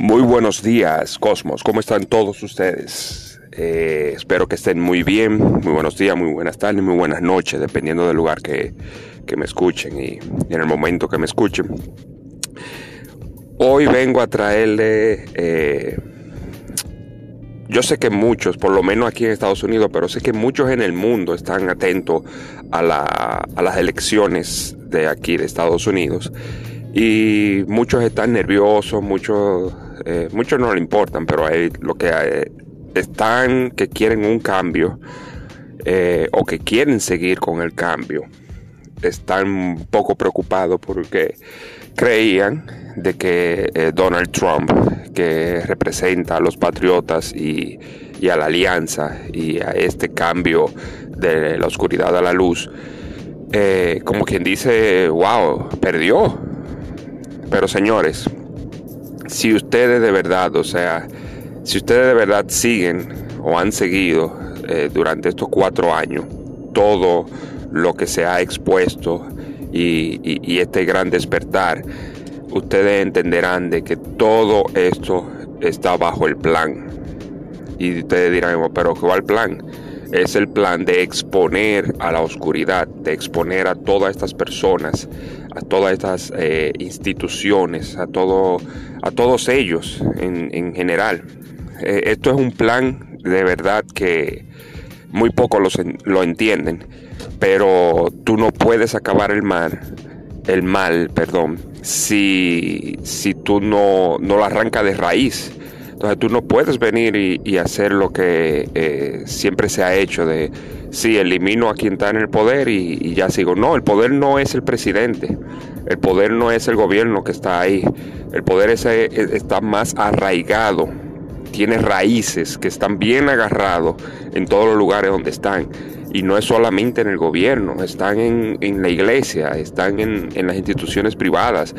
Muy buenos días, Cosmos. ¿Cómo están todos ustedes? Eh, espero que estén muy bien. Muy buenos días, muy buenas tardes, muy buenas noches, dependiendo del lugar que, me escuchen y, en el momento que me escuchen. Hoy vengo a traerle... Eh, yo sé que muchos, por lo menos aquí en Estados Unidos, pero sé que muchos en el mundo están atentos a, a las elecciones de aquí de Estados Unidos y muchos están nerviosos, muchos, eh, muchos no le importan, pero hay lo que hay, están que quieren un cambio eh, o que quieren seguir con el cambio. Están un poco preocupados porque creían de que eh, Donald Trump, que representa a los patriotas y, y a la alianza y a este cambio de la oscuridad a la luz, como quien dice, wow, perdió, pero señores, si ustedes de verdad, o sea, si ustedes de verdad siguen o han seguido eh, durante estos cuatro años todo lo que se ha expuesto y, este gran despertar, ustedes entenderán de que todo esto está bajo el plan. Y ustedes dirán, pero ¿cuál plan? Es el plan de exponer a la oscuridad, de exponer a todas estas personas a todas estas eh, instituciones, a, todo, a todos ellos en, general. Eh, esto es un plan de verdad que muy pocos lo, entienden, pero tú no puedes acabar el mal, el mal, perdón, si, si tú no, no lo arrancas de raíz. Entonces tú no puedes venir y, hacer lo que eh, siempre se ha hecho de, sí, elimino a quien está en el poder y, ya sigo. No, el poder no es el presidente, el poder no es el gobierno que está ahí, el poder ese está más arraigado, tiene raíces que están bien agarrados en todos los lugares donde están. Y no es solamente en el gobierno, están en, la iglesia, están en, las instituciones privadas,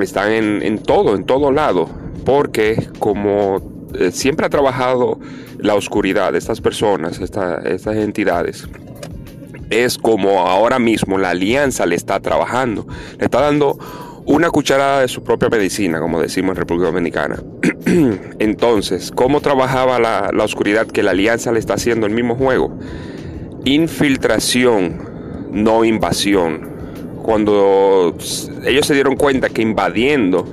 están en, todo, en todo lado porque como eh, siempre ha trabajado la oscuridad de estas personas, estas entidades, es como ahora mismo la alianza le está trabajando, le está dando una cucharada de su propia medicina, como decimos en República Dominicana. Entonces, ¿cómo trabajaba la, la oscuridad que la alianza le está haciendo el mismo juego? Infiltración, no invasión. Cuando ellos se dieron cuenta que invadiendo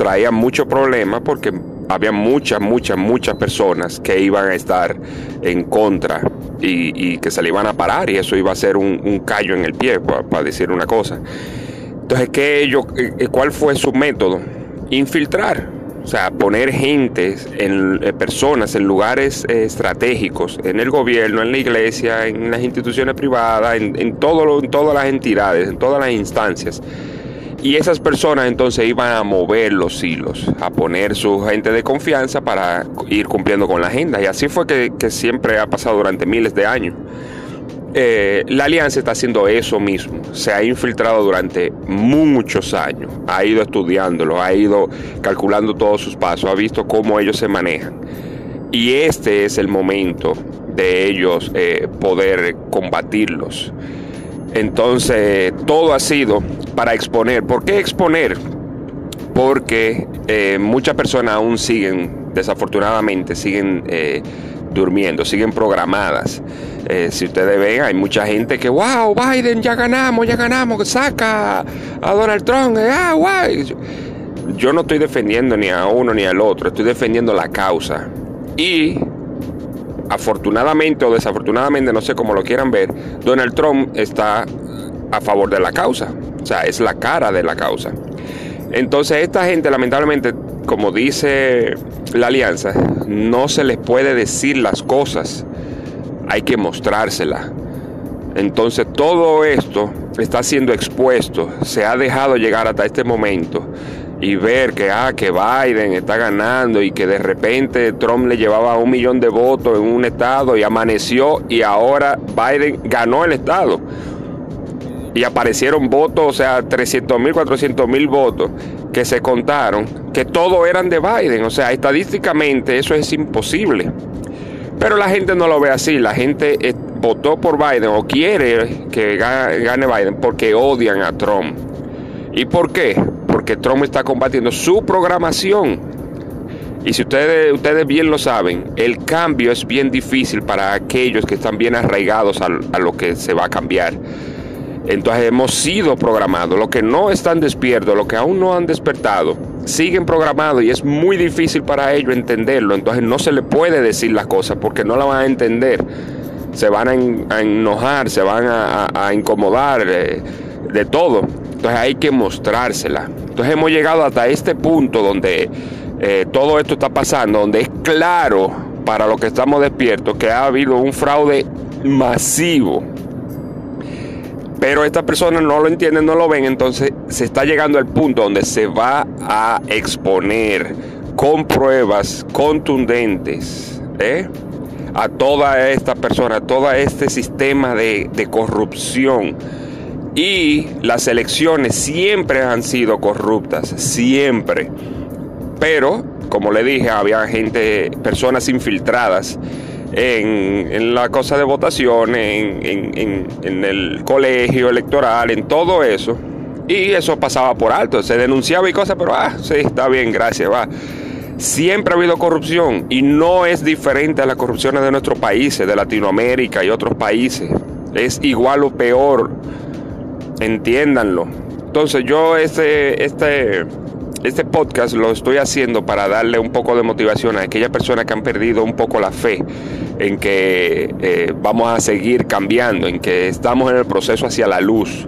traía mucho problema porque había muchas, muchas, muchas personas que iban a estar en contra y, que se le iban a parar y eso iba a ser un, callo en el pie, para, decir una cosa. Entonces, ¿qué ellos, eh, eh, ¿cuál fue su método? Infiltrar. O sea, poner gente, en, eh, personas en lugares estratégicos, en el gobierno, en la iglesia, en las instituciones privadas, en, en, en todas las entidades, en todas las instancias y esas personas entonces iban a mover los hilos, a poner su gente de confianza para ir cumpliendo con la agenda. Y así fue que, siempre ha pasado durante miles de años. Eh, la alianza está haciendo eso mismo. Se ha infiltrado durante muchos años. Ha ido estudiándolo, ha ido calculando todos sus pasos, ha visto cómo ellos se manejan. Y este es el momento de ellos eh, poder combatirlos. Entonces, todo ha sido para exponer. ¿Por qué exponer? Porque eh, muchas personas aún siguen, desafortunadamente, siguen eh, durmiendo, siguen programadas. Eh, si ustedes ven, hay mucha gente que, wow, Biden, ya ganamos, ya ganamos, saca a Donald Trump, ah, guay. Yo no estoy defendiendo ni a uno ni al otro, estoy defendiendo la causa. Y afortunadamente o desafortunadamente, no sé cómo lo quieran ver, Donald Trump está a favor de la causa. O sea, es la cara de la causa. Entonces, esta gente, lamentablemente, como dice la alianza, no se les puede decir las cosas, hay que mostrárselas. Entonces, todo esto está siendo expuesto, se ha dejado llegar hasta este momento y ver que, ah, que Biden está ganando y que de repente Trump le llevaba un millón de votos en un estado y amaneció y ahora Biden ganó el estado. Y aparecieron votos, o sea, 300 mil, 400 mil votos que se contaron, que todos eran de Biden. O sea, estadísticamente eso es imposible. Pero la gente no lo ve así. La gente eh, votó por Biden o quiere que gane Biden porque odian a Trump. ¿Y por qué? Porque Trump está combatiendo su programación. Y si ustedes, ustedes bien lo saben, el cambio es bien difícil para aquellos que están bien arraigados a, lo que se va a cambiar. Entonces hemos sido programados. Los que no están despiertos, los que aún no han despertado, siguen programados y es muy difícil para ellos entenderlo. Entonces no se le puede decir las cosas porque no la van a entender. Se van a, enojar, se van a, incomodar, eh, de todo. Entonces hay que mostrársela. Entonces hemos llegado hasta este punto donde eh, todo esto está pasando, donde es claro para los que estamos despiertos que ha habido un fraude masivo pero estas personas no lo entienden, no lo ven, entonces se está llegando al punto donde se va a exponer con pruebas contundentes ¿eh? a toda esta persona, a todo este sistema de, de corrupción. Y las elecciones siempre han sido corruptas, siempre. Pero, como le dije, había gente, personas infiltradas en, la cosa de votación, en, en, el colegio electoral, en todo eso. Y eso pasaba por alto, se denunciaba y cosas, pero ah, sí, está bien, gracias, va. Siempre ha habido corrupción y no es diferente a las corrupciones de nuestros países, de Latinoamérica y otros países. Es igual o peor, entiéndanlo. Entonces yo este, este, este podcast lo estoy haciendo para darle un poco de motivación a aquellas personas que han perdido un poco la fe en que eh, vamos a seguir cambiando, en que estamos en el proceso hacia la luz.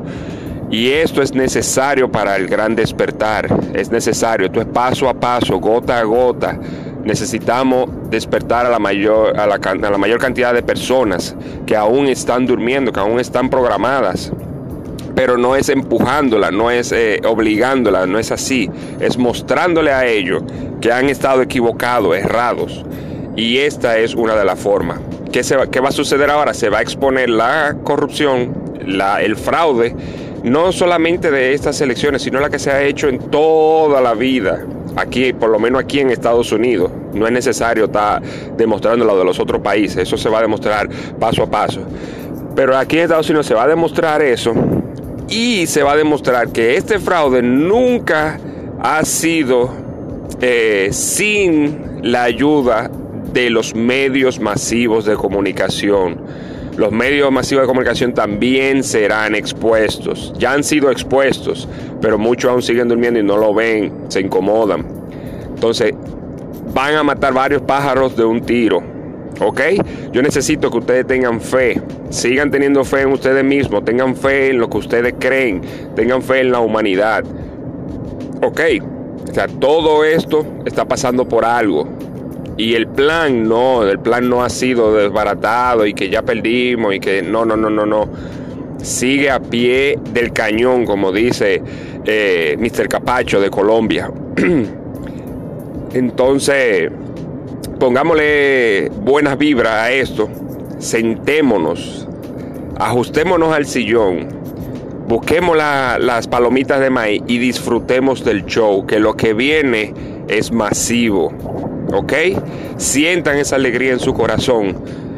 Y esto es necesario para el gran despertar, es necesario, esto es paso a paso, gota a gota. Necesitamos despertar a la mayor, a la, a la mayor cantidad de personas que aún están durmiendo, que aún están programadas pero no es empujándola, no es eh, obligándola, no es así, es mostrándole a ellos que han estado equivocados, errados. Y esta es una de las formas. ¿Qué, se va, ¿Qué va a suceder ahora? Se va a exponer la corrupción, la, el fraude, no solamente de estas elecciones, sino la que se ha hecho en toda la vida. Aquí, por lo menos aquí en Estados Unidos, no es necesario estar demostrando lo de los otros países, eso se va a demostrar paso a paso. Pero aquí en Estados Unidos se va a demostrar eso y se va a demostrar que este fraude nunca ha sido eh, sin la ayuda de los medios masivos de comunicación. Los medios masivos de comunicación también serán expuestos. Ya han sido expuestos, pero muchos aún siguen durmiendo y no lo ven, se incomodan. Entonces, van a matar varios pájaros de un tiro. ¿Ok? Yo necesito que ustedes tengan fe, sigan teniendo fe en ustedes mismos, tengan fe en lo que ustedes creen, tengan fe en la humanidad. ¿Ok? O sea, todo esto está pasando por algo. Y el plan no, el plan no ha sido desbaratado y que ya perdimos y que no, no, no, no, no. Sigue a pie del cañón, como dice eh, Mr. Capacho de Colombia. Entonces, pongámosle buenas vibras a esto, sentémonos, ajustémonos al sillón, busquemos las palomitas de maíz y disfrutemos del show, que lo que viene es masivo, ¿ok? Sientan esa alegría en su corazón,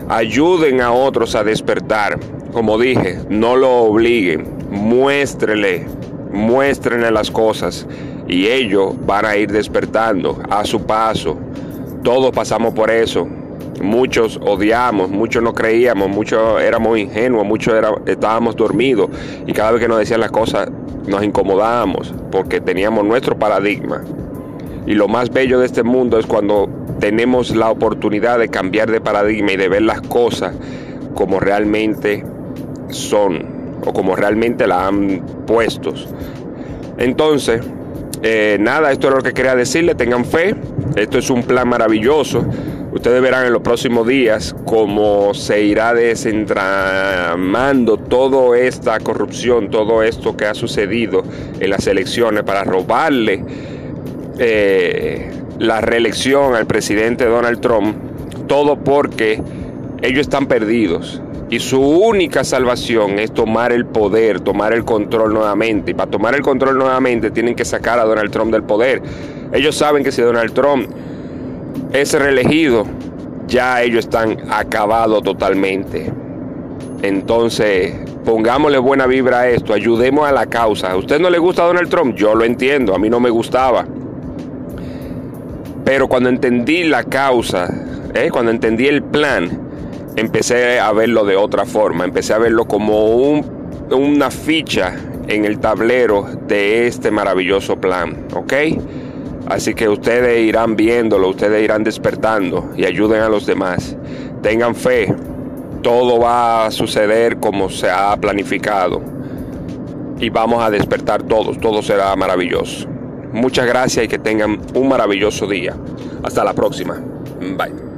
ayuden a otros a despertar, como dije, no lo obliguen, muéstrele, muéstrenle las cosas y ellos van a ir despertando a su paso todos pasamos por eso. Muchos odiamos, muchos no creíamos, muchos éramos ingenuos, muchos estábamos dormidos y cada vez que nos decían las cosas nos incomodábamos porque teníamos nuestro paradigma. Y lo más bello de este mundo es cuando tenemos la oportunidad de cambiar de paradigma y de ver las cosas como realmente son o como realmente la han puesto. Entonces, eh, nada, esto es lo que quería decirle, tengan fe, esto es un plan maravilloso. Ustedes verán en los próximos días cómo se irá desentramando toda esta corrupción, todo esto que ha sucedido en las elecciones para robarle eh, la reelección al presidente Donald Trump, todo porque ellos están perdidos. Y su única salvación es tomar el poder, tomar el control nuevamente. Y para tomar el control nuevamente tienen que sacar a Donald Trump del poder. Ellos saben que si Donald Trump es reelegido, ya ellos están acabados totalmente. Entonces, pongámosle buena vibra a esto, ayudemos a la causa. ¿A usted no le gusta Donald Trump? Yo lo entiendo, a mí no me gustaba. Pero cuando entendí la causa, ¿eh? cuando entendí el plan, empecé a verlo de otra forma. Empecé a verlo como un, una ficha en el tablero de este maravilloso plan. ¿Ok? Así que ustedes irán viéndolo, ustedes irán despertando y ayuden a los demás. Tengan fe, todo va a suceder como se ha planificado. Y vamos a despertar todos, todo será maravilloso. Muchas gracias y que tengan un maravilloso día. Hasta la próxima. Bye.